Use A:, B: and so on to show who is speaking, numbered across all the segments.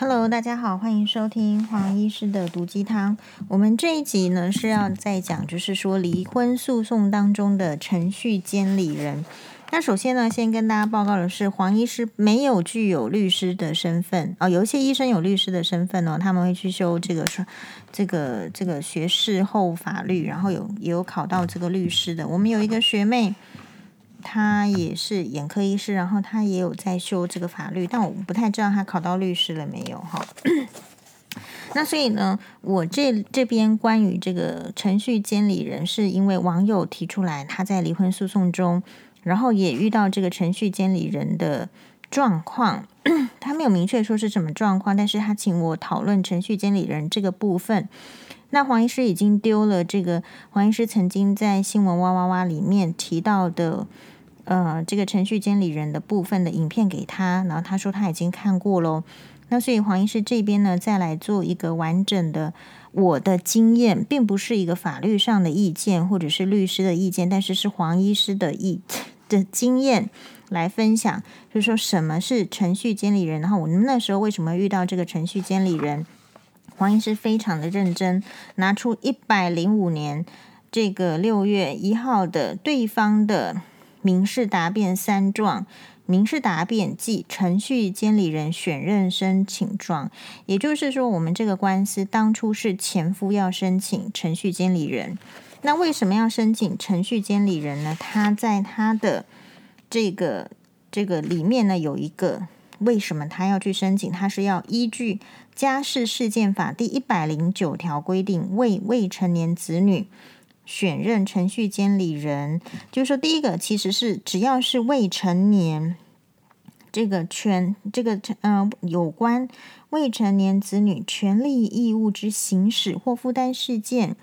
A: Hello，大家好，欢迎收听黄医师的毒鸡汤。我们这一集呢是要再讲，就是说离婚诉讼当中的程序监理人。那首先呢，先跟大家报告的是，黄医师没有具有律师的身份哦。有一些医生有律师的身份哦，他们会去修这个这个这个学士后法律，然后有也有考到这个律师的。我们有一个学妹。他也是眼科医师，然后他也有在修这个法律，但我不太知道他考到律师了没有哈。那所以呢，我这这边关于这个程序监理人，是因为网友提出来，他在离婚诉讼中，然后也遇到这个程序监理人的状况，他没有明确说是什么状况，但是他请我讨论程序监理人这个部分。那黄医师已经丢了这个，黄医师曾经在新闻哇哇哇里面提到的，呃，这个程序监理人的部分的影片给他，然后他说他已经看过喽。那所以黄医师这边呢，再来做一个完整的我的经验，并不是一个法律上的意见或者是律师的意见，但是是黄医师的意 的经验来分享，就是说什么是程序监理人，然后我们那时候为什么遇到这个程序监理人。黄医师非常的认真，拿出一百零五年这个六月一号的对方的民事答辩三状，民事答辩即程序监理人选任申请状，也就是说，我们这个官司当初是前夫要申请程序监理人，那为什么要申请程序监理人呢？他在他的这个这个里面呢，有一个为什么他要去申请？他是要依据。家事事件法第一百零九条规定，为未成年子女选任程序监理人，就是说，第一个其实是只要是未成年，这个权这个呃有关未成年子女权利义务之行使或负担事件，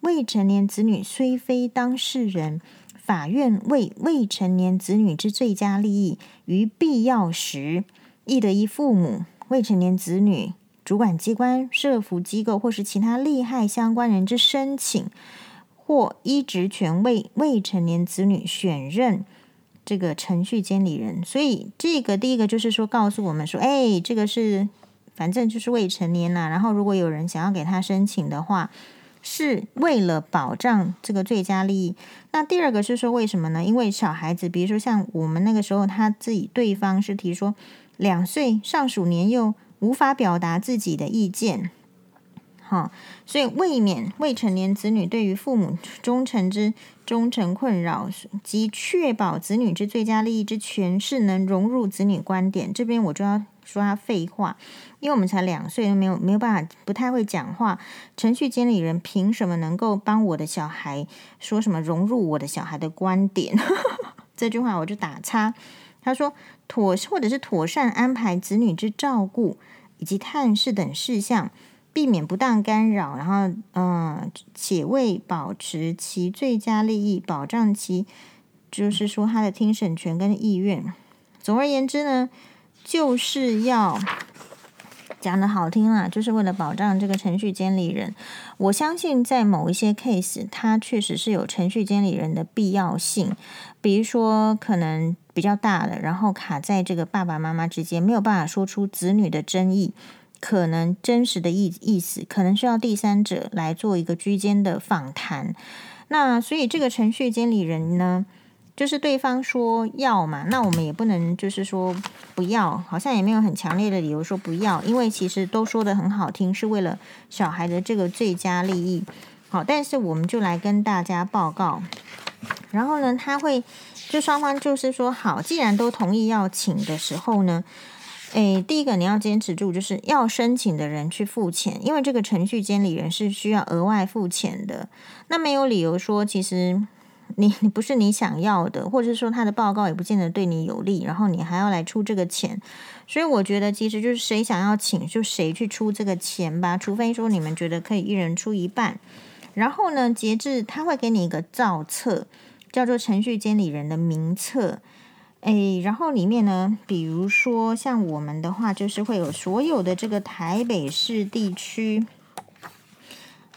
A: 未成年子女虽非当事人，法院为未成年子女之最佳利益，于必要时，亦得依父母、未成年子女。主管机关、社福机构或是其他利害相关人之申请，或依职权为未成年子女选任这个程序监理人。所以，这个第一个就是说，告诉我们说，哎，这个是反正就是未成年呐。然后，如果有人想要给他申请的话，是为了保障这个最佳利益。那第二个是说，为什么呢？因为小孩子，比如说像我们那个时候，他自己对方是提说两岁尚属年幼。无法表达自己的意见，哈，所以未免未成年子女对于父母忠诚之忠诚困扰，及确保子女之最佳利益之诠释能融入子女观点，这边我就要说他废话，因为我们才两岁，没有没有办法，不太会讲话。程序监理人凭什么能够帮我的小孩说什么融入我的小孩的观点？这句话我就打叉。他说：“妥或者是妥善安排子女之照顾以及探视等事项，避免不当干扰，然后，嗯、且为保持其最佳利益，保障其就是说他的听审权跟意愿。总而言之呢，就是要讲得好听啦，就是为了保障这个程序监理人。我相信在某一些 case，他确实是有程序监理人的必要性，比如说可能。”比较大的，然后卡在这个爸爸妈妈之间，没有办法说出子女的争议，可能真实的意意思，可能需要第三者来做一个居间的访谈。那所以这个程序监理人呢，就是对方说要嘛，那我们也不能就是说不要，好像也没有很强烈的理由说不要，因为其实都说得很好听，是为了小孩的这个最佳利益。好，但是我们就来跟大家报告，然后呢，他会。就双方就是说好，既然都同意要请的时候呢，诶，第一个你要坚持住，就是要申请的人去付钱，因为这个程序监理人是需要额外付钱的。那没有理由说，其实你你不是你想要的，或者说他的报告也不见得对你有利，然后你还要来出这个钱。所以我觉得，其实就是谁想要请，就谁去出这个钱吧，除非说你们觉得可以一人出一半。然后呢，截至他会给你一个造册。叫做程序监理人的名册，诶，然后里面呢，比如说像我们的话，就是会有所有的这个台北市地区，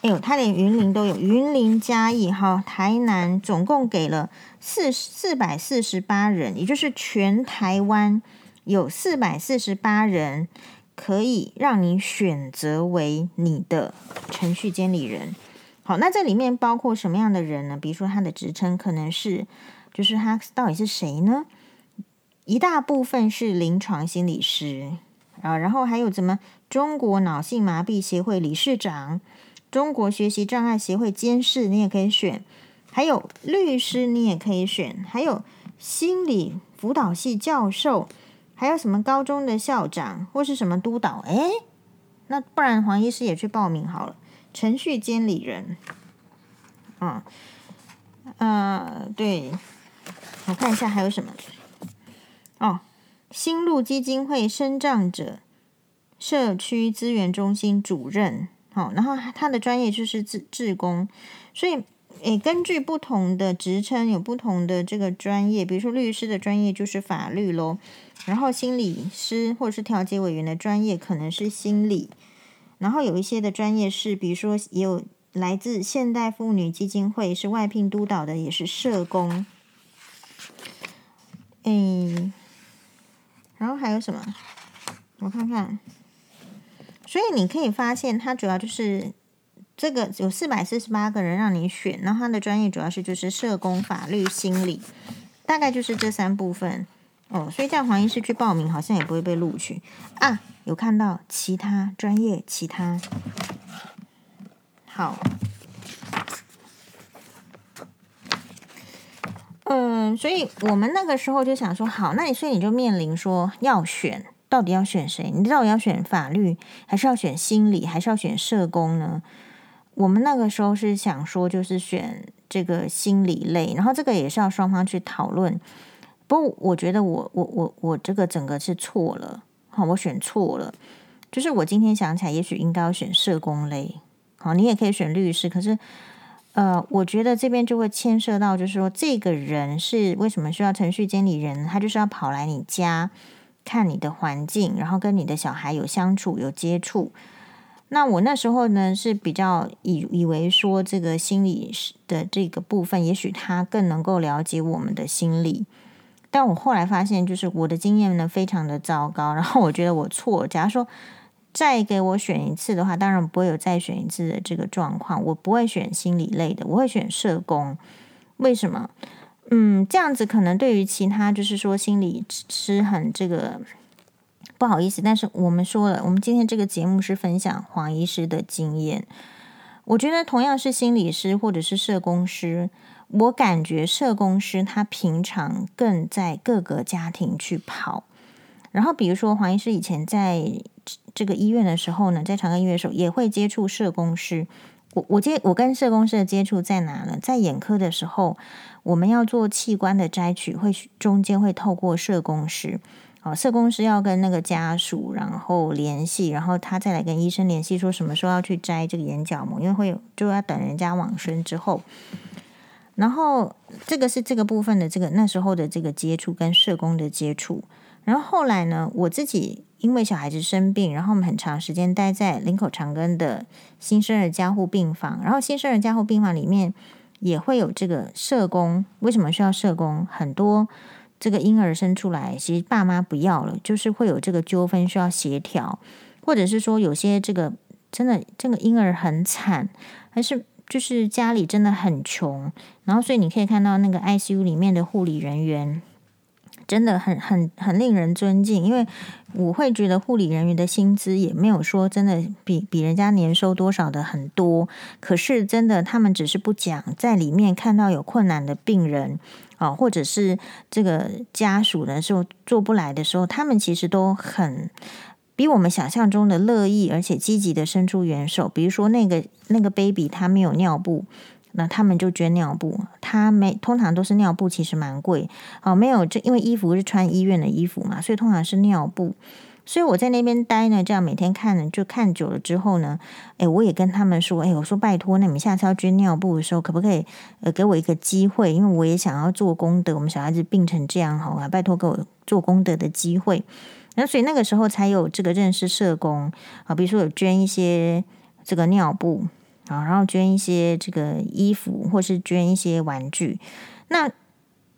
A: 哎呦，他连云林都有，云林嘉义哈，台南总共给了四四百四十八人，也就是全台湾有四百四十八人可以让你选择为你的程序监理人。好，那这里面包括什么样的人呢？比如说他的职称可能是，就是他到底是谁呢？一大部分是临床心理师啊，然后还有怎么中国脑性麻痹协会理事长、中国学习障碍协会监事，你也可以选；还有律师，你也可以选；还有心理辅导系教授，还有什么高中的校长或是什么督导？诶，那不然黄医师也去报名好了。程序监理人，嗯，呃，对，我看一下还有什么哦，新路基金会身障者社区资源中心主任，好、哦，然后他的专业就是志志工，所以诶，根据不同的职称有不同的这个专业，比如说律师的专业就是法律喽，然后心理师或者是调解委员的专业可能是心理。然后有一些的专业是，比如说也有来自现代妇女基金会，是外聘督导的，也是社工。诶，然后还有什么？我看看。所以你可以发现，它主要就是这个有四百四十八个人让你选，然后它的专业主要是就是社工、法律、心理，大概就是这三部分。哦，所以这样黄医师去报名，好像也不会被录取啊。有看到其他专业，其他好，嗯，所以我们那个时候就想说，好，那你所以你就面临说要选，到底要选谁？你到底要选法律，还是要选心理，还是要选社工呢？我们那个时候是想说，就是选这个心理类，然后这个也是要双方去讨论。不过，我觉得我我我我这个整个是错了，好，我选错了。就是我今天想起来，也许应该要选社工类，好，你也可以选律师。可是，呃，我觉得这边就会牵涉到，就是说这个人是为什么需要程序监理人？他就是要跑来你家看你的环境，然后跟你的小孩有相处、有接触。那我那时候呢是比较以以为说这个心理的这个部分，也许他更能够了解我们的心理。但我后来发现，就是我的经验呢非常的糟糕，然后我觉得我错。假如说再给我选一次的话，当然不会有再选一次的这个状况。我不会选心理类的，我会选社工。为什么？嗯，这样子可能对于其他就是说心理师很这个不好意思，但是我们说了，我们今天这个节目是分享黄医师的经验。我觉得同样是心理师或者是社工师。我感觉社工师他平常更在各个家庭去跑，然后比如说黄医师以前在这个医院的时候呢，在长庚医院的时候也会接触社工师。我我接我跟社工师的接触在哪呢？在眼科的时候，我们要做器官的摘取，会中间会透过社工师。哦，社工师要跟那个家属然后联系，然后他再来跟医生联系，说什么时候要去摘这个眼角膜，因为会就要等人家往生之后。然后这个是这个部分的这个那时候的这个接触跟社工的接触，然后后来呢，我自己因为小孩子生病，然后我们很长时间待在林口长庚的新生儿加护病房，然后新生儿加护病房里面也会有这个社工。为什么需要社工？很多这个婴儿生出来，其实爸妈不要了，就是会有这个纠纷需要协调，或者是说有些这个真的这个婴儿很惨，还是。就是家里真的很穷，然后所以你可以看到那个 ICU 里面的护理人员真的很很很令人尊敬，因为我会觉得护理人员的薪资也没有说真的比比人家年收多少的很多，可是真的他们只是不讲，在里面看到有困难的病人啊，或者是这个家属的时候做不来的时候，他们其实都很。比我们想象中的乐意，而且积极的伸出援手。比如说，那个那个 baby 他没有尿布，那他们就捐尿布。他没通常都是尿布，其实蛮贵。哦，没有这因为衣服是穿医院的衣服嘛，所以通常是尿布。所以我在那边待呢，这样每天看呢，就看久了之后呢，诶，我也跟他们说，诶，我说拜托，那你们下次要捐尿布的时候，可不可以呃给我一个机会？因为我也想要做功德。我们小孩子病成这样，好啊，拜托给我做功德的机会。那所以那个时候才有这个认识社工啊，比如说有捐一些这个尿布啊，然后捐一些这个衣服，或是捐一些玩具。那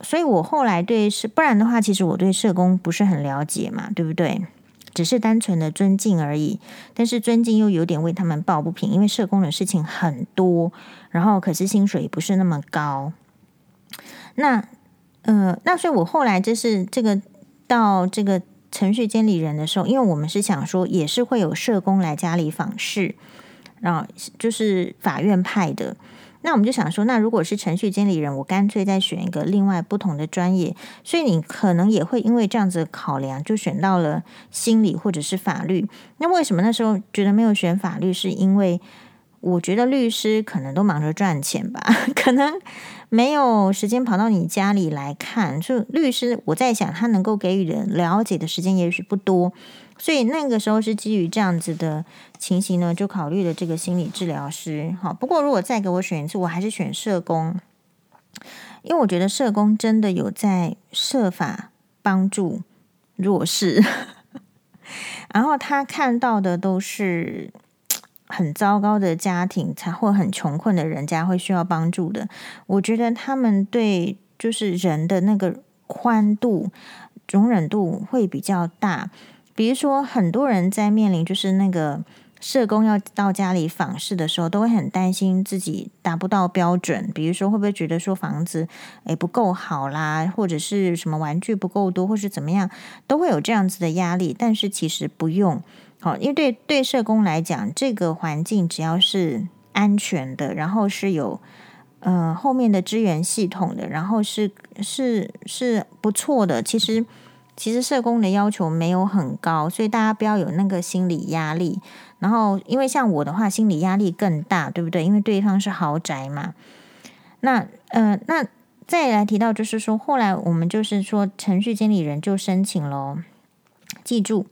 A: 所以我后来对社，不然的话，其实我对社工不是很了解嘛，对不对？只是单纯的尊敬而已。但是尊敬又有点为他们抱不平，因为社工的事情很多，然后可是薪水也不是那么高。那呃，那所以我后来就是这个到这个程序监理人的时候，因为我们是想说也是会有社工来家里访视，然后就是法院派的。那我们就想说，那如果是程序经理人，我干脆再选一个另外不同的专业。所以你可能也会因为这样子考量，就选到了心理或者是法律。那为什么那时候觉得没有选法律？是因为我觉得律师可能都忙着赚钱吧，可能没有时间跑到你家里来看。就律师，我在想他能够给予的了解的时间也许不多。所以那个时候是基于这样子的情形呢，就考虑了这个心理治疗师。好，不过如果再给我选一次，我还是选社工，因为我觉得社工真的有在设法帮助弱势，然后他看到的都是很糟糕的家庭，才会很穷困的人家会需要帮助的。我觉得他们对就是人的那个宽度、容忍度会比较大。比如说，很多人在面临就是那个社工要到家里访视的时候，都会很担心自己达不到标准。比如说，会不会觉得说房子诶不够好啦，或者是什么玩具不够多，或是怎么样，都会有这样子的压力。但是其实不用，好，因为对对社工来讲，这个环境只要是安全的，然后是有呃后面的支援系统的，然后是是是不错的，其实。其实社工的要求没有很高，所以大家不要有那个心理压力。然后，因为像我的话，心理压力更大，对不对？因为对方是豪宅嘛。那呃，那再来提到，就是说，后来我们就是说，程序经理人就申请了。记住，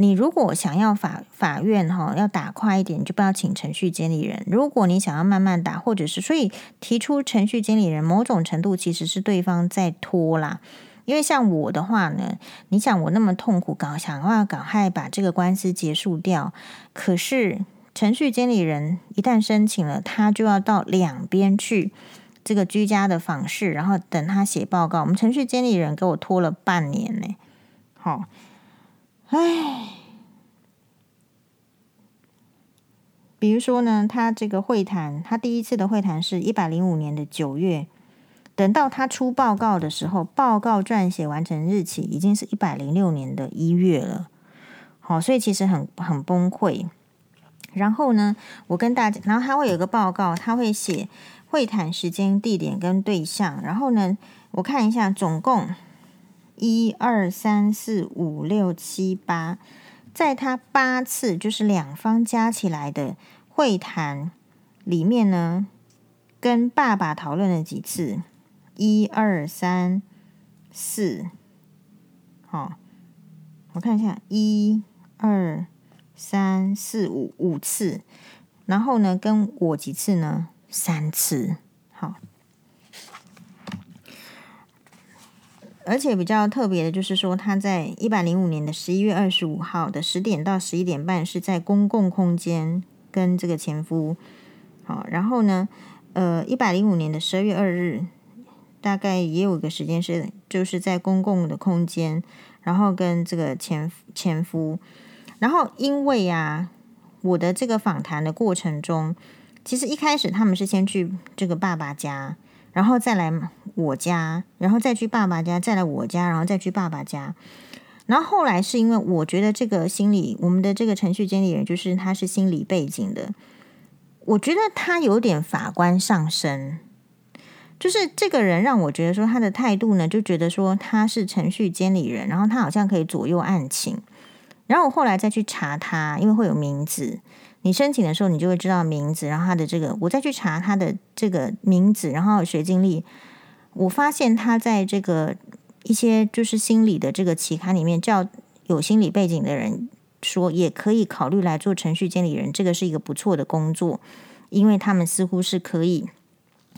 A: 你如果想要法法院哈要打快一点，就不要请程序监理人。如果你想要慢慢打，或者是所以提出程序监理人，某种程度其实是对方在拖啦。因为像我的话呢，你想我那么痛苦，搞想要赶快把这个官司结束掉，可是程序监理人一旦申请了，他就要到两边去这个居家的访视，然后等他写报告。我们程序监理人给我拖了半年呢，好，唉，比如说呢，他这个会谈，他第一次的会谈是一百零五年的九月。等到他出报告的时候，报告撰写完成日期已经是一百零六年的一月了。好，所以其实很很崩溃。然后呢，我跟大家，然后他会有一个报告，他会写会谈时间、地点跟对象。然后呢，我看一下，总共一二三四五六七八，在他八次就是两方加起来的会谈里面呢，跟爸爸讨论了几次。一二三四，好，我看一下，一二三四五五次，然后呢，跟我几次呢？三次，好。而且比较特别的就是说，他在一百零五年的十一月二十五号的十点到十一点半是在公共空间跟这个前夫，好，然后呢，呃，一百零五年的十二月二日。大概也有一个时间是，就是在公共的空间，然后跟这个前前夫，然后因为啊，我的这个访谈的过程中，其实一开始他们是先去这个爸爸家，然后再来我家，然后再去爸爸家，再来我家，然后再去爸爸家，然后后来是因为我觉得这个心理，我们的这个程序监理人就是他是心理背景的，我觉得他有点法官上身。就是这个人让我觉得说他的态度呢，就觉得说他是程序监理人，然后他好像可以左右案情。然后我后来再去查他，因为会有名字，你申请的时候你就会知道名字，然后他的这个，我再去查他的这个名字，然后学经历，我发现他在这个一些就是心理的这个期刊里面，叫有心理背景的人说也可以考虑来做程序监理人，这个是一个不错的工作，因为他们似乎是可以。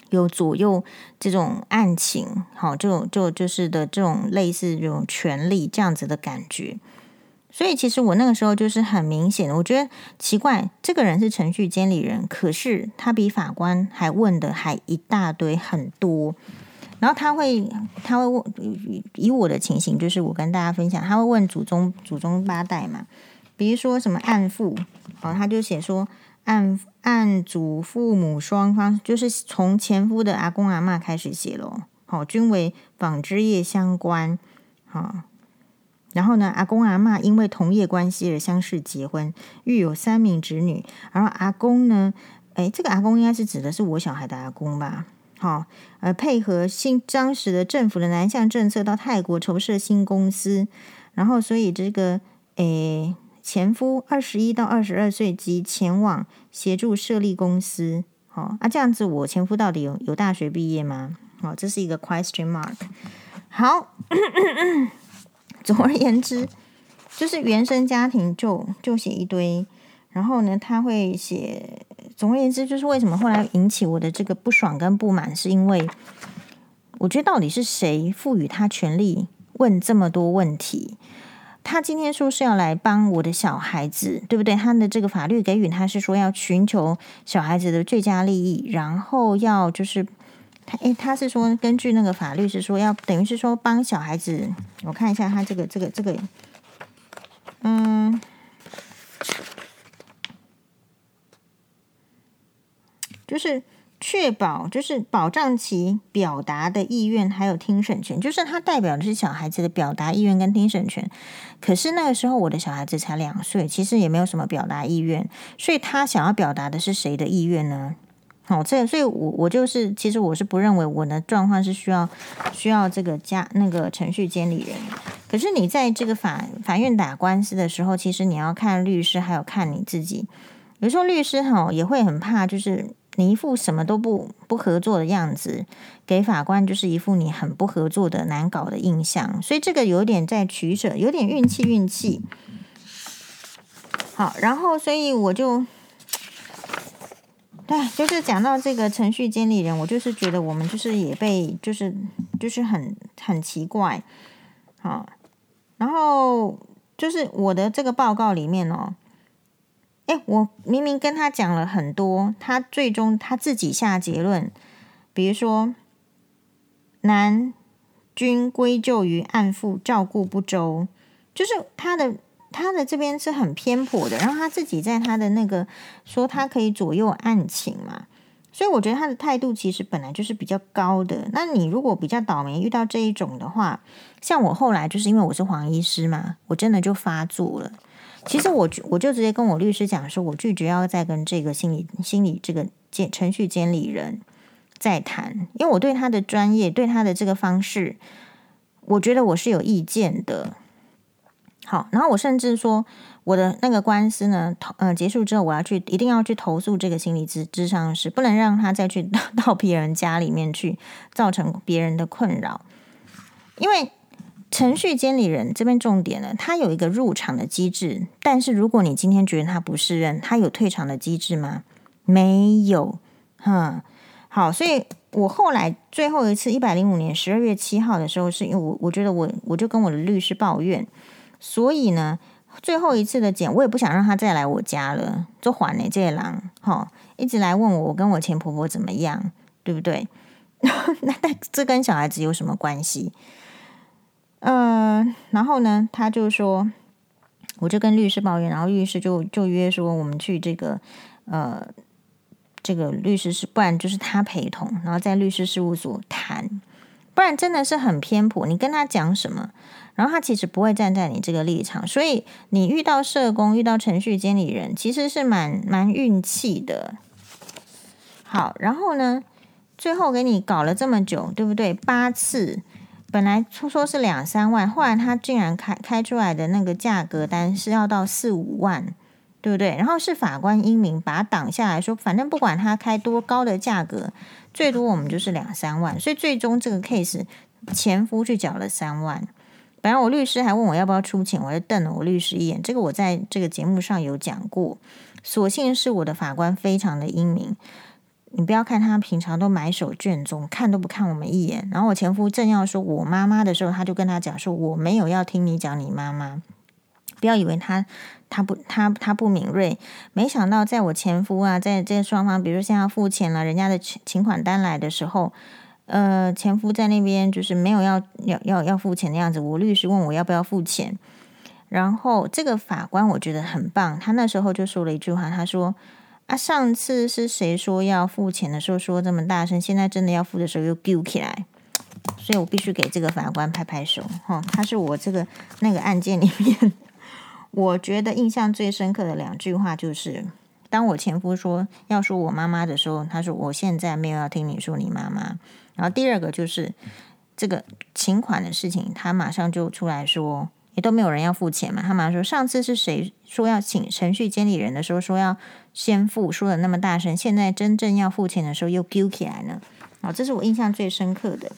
A: 有左右这种案情，好，这种就就是的这种类似这种权利这样子的感觉，所以其实我那个时候就是很明显，我觉得奇怪，这个人是程序监理人，可是他比法官还问的还一大堆很多，然后他会他会问，以我的情形，就是我跟大家分享，他会问祖宗祖宗八代嘛，比如说什么按父，好，他就写说按按祖父母双方，就是从前夫的阿公阿妈开始写咯，好，均为纺织业相关，好，然后呢，阿公阿嬷因为同业关系而相识结婚，育有三名子女，然后阿公呢，哎，这个阿公应该是指的是我小孩的阿公吧。好，呃，配合新当时的政府的南向政策，到泰国筹设新公司，然后所以这个诶前夫二十一到二十二岁即前往协助设立公司。好啊，这样子我前夫到底有有大学毕业吗？好，这是一个 question mark。好，总而言之，就是原生家庭就就写一堆，然后呢，他会写。总而言之，就是为什么后来引起我的这个不爽跟不满，是因为我觉得到底是谁赋予他权利问这么多问题？他今天说是要来帮我的小孩子，对不对？他的这个法律给予他是说要寻求小孩子的最佳利益，然后要就是诶，他是说根据那个法律是说要等于是说帮小孩子，我看一下他这个这个这个，嗯。就是确保，就是保障其表达的意愿，还有听审权。就是他代表的是小孩子的表达意愿跟听审权。可是那个时候我的小孩子才两岁，其实也没有什么表达意愿。所以他想要表达的是谁的意愿呢？好，这所以我我就是，其实我是不认为我的状况是需要需要这个加那个程序监理人。可是你在这个法法院打官司的时候，其实你要看律师，还有看你自己。有时候律师哈也会很怕，就是。你一副什么都不不合作的样子，给法官就是一副你很不合作的难搞的印象，所以这个有点在取舍，有点运气运气。好，然后所以我就，对，就是讲到这个程序监理人，我就是觉得我们就是也被就是就是很很奇怪，好，然后就是我的这个报告里面哦。哎，我明明跟他讲了很多，他最终他自己下结论，比如说男均归咎于按父照顾不周，就是他的他的这边是很偏颇的，然后他自己在他的那个说他可以左右案情嘛，所以我觉得他的态度其实本来就是比较高的。那你如果比较倒霉遇到这一种的话，像我后来就是因为我是黄医师嘛，我真的就发作了。其实我我就直接跟我律师讲说，我拒绝要再跟这个心理心理这个监程序监理人再谈，因为我对他的专业，对他的这个方式，我觉得我是有意见的。好，然后我甚至说，我的那个官司呢，投呃结束之后，我要去一定要去投诉这个心理咨咨商师，不能让他再去 到别人家里面去，造成别人的困扰，因为。程序监理人这边重点呢，他有一个入场的机制，但是如果你今天觉得他不适任，他有退场的机制吗？没有，哈，好，所以我后来最后一次一百零五年十二月七号的时候，是因为我我觉得我我就跟我的律师抱怨，所以呢，最后一次的检我也不想让他再来我家了，就还了这狼，哈，一直来问我我跟我前婆婆怎么样，对不对？那但这跟小孩子有什么关系？呃，然后呢，他就说，我就跟律师抱怨，然后律师就就约说我们去这个呃这个律师事，不然就是他陪同，然后在律师事务所谈，不然真的是很偏颇。你跟他讲什么，然后他其实不会站在你这个立场，所以你遇到社工、遇到程序监理人，其实是蛮蛮运气的。好，然后呢，最后给你搞了这么久，对不对？八次。本来说说是两三万，后来他竟然开开出来的那个价格单是要到四五万，对不对？然后是法官英明把他挡下来说，反正不管他开多高的价格，最多我们就是两三万。所以最终这个 case 前夫去缴了三万。本来我律师还问我要不要出钱，我就瞪了我律师一眼。这个我在这个节目上有讲过，所幸是我的法官非常的英明。你不要看他平常都埋首卷宗，看都不看我们一眼。然后我前夫正要说我妈妈的时候，他就跟他讲说我没有要听你讲你妈妈。不要以为他他不他他不敏锐，没想到在我前夫啊，在这双方，比如说现在付钱了，人家的请款单来的时候，呃，前夫在那边就是没有要要要要付钱的样子。我律师问我要不要付钱，然后这个法官我觉得很棒，他那时候就说了一句话，他说：“啊，上次是谁说要付钱的时候说这么大声，现在真的要付的时候又丢起来。”所以我必须给这个法官拍拍手，哈，他是我这个那个案件里面，我觉得印象最深刻的两句话就是。当我前夫说要说我妈妈的时候，他说我现在没有要听你说你妈妈。然后第二个就是这个请款的事情，他马上就出来说，也都没有人要付钱嘛。他马上说上次是谁说要请程序监理人的时候说要先付，说的那么大声，现在真正要付钱的时候又丢起来呢。啊，这是我印象最深刻的。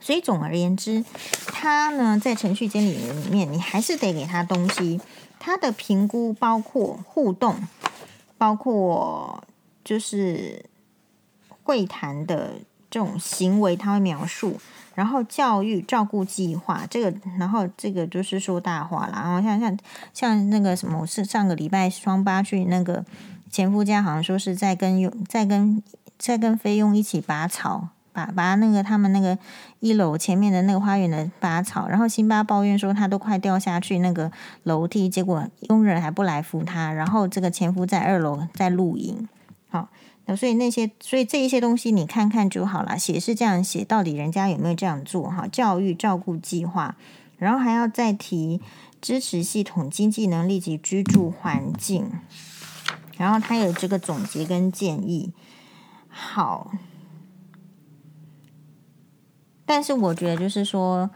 A: 所以总而言之，他呢在程序监理人里面，你还是得给他东西。他的评估包括互动。包括就是会谈的这种行为，他会描述，然后教育照顾计划这个，然后这个就是说大话了。然后像像像那个什么，是上个礼拜双八去那个前夫家，好像说是在跟用在跟在跟菲佣一起拔草。把把那个他们那个一楼前面的那个花园的拔草，然后辛巴抱怨说他都快掉下去那个楼梯，结果佣人还不来扶他，然后这个前夫在二楼在露营，好，那所以那些所以这一些东西你看看就好了，写是这样写，到底人家有没有这样做哈？教育照顾计划，然后还要再提支持系统、经济能力及居住环境，然后他有这个总结跟建议，好。但是我觉得，就是说，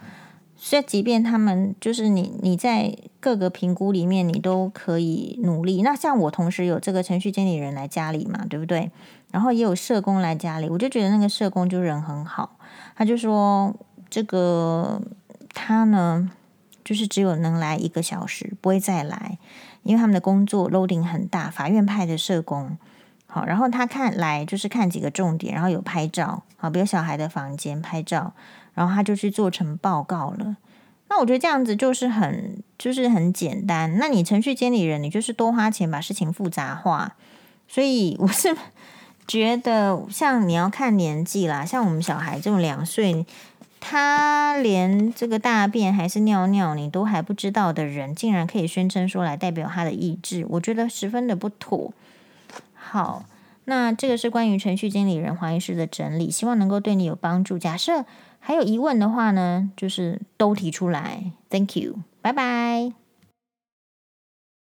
A: 所以即便他们就是你，你在各个评估里面，你都可以努力。那像我同时有这个程序经理人来家里嘛，对不对？然后也有社工来家里，我就觉得那个社工就人很好，他就说这个他呢，就是只有能来一个小时，不会再来，因为他们的工作 loading 很大，法院派的社工。好，然后他看来就是看几个重点，然后有拍照，好，比如小孩的房间拍照，然后他就去做成报告了。那我觉得这样子就是很就是很简单。那你程序监理人，你就是多花钱把事情复杂化。所以我是 觉得，像你要看年纪啦，像我们小孩这种两岁，他连这个大便还是尿尿你都还不知道的人，竟然可以宣称说来代表他的意志，我觉得十分的不妥。好，那这个是关于程序经理人黄医师的整理，希望能够对你有帮助。假设还有疑问的话呢，就是都提出来。Thank you，拜拜。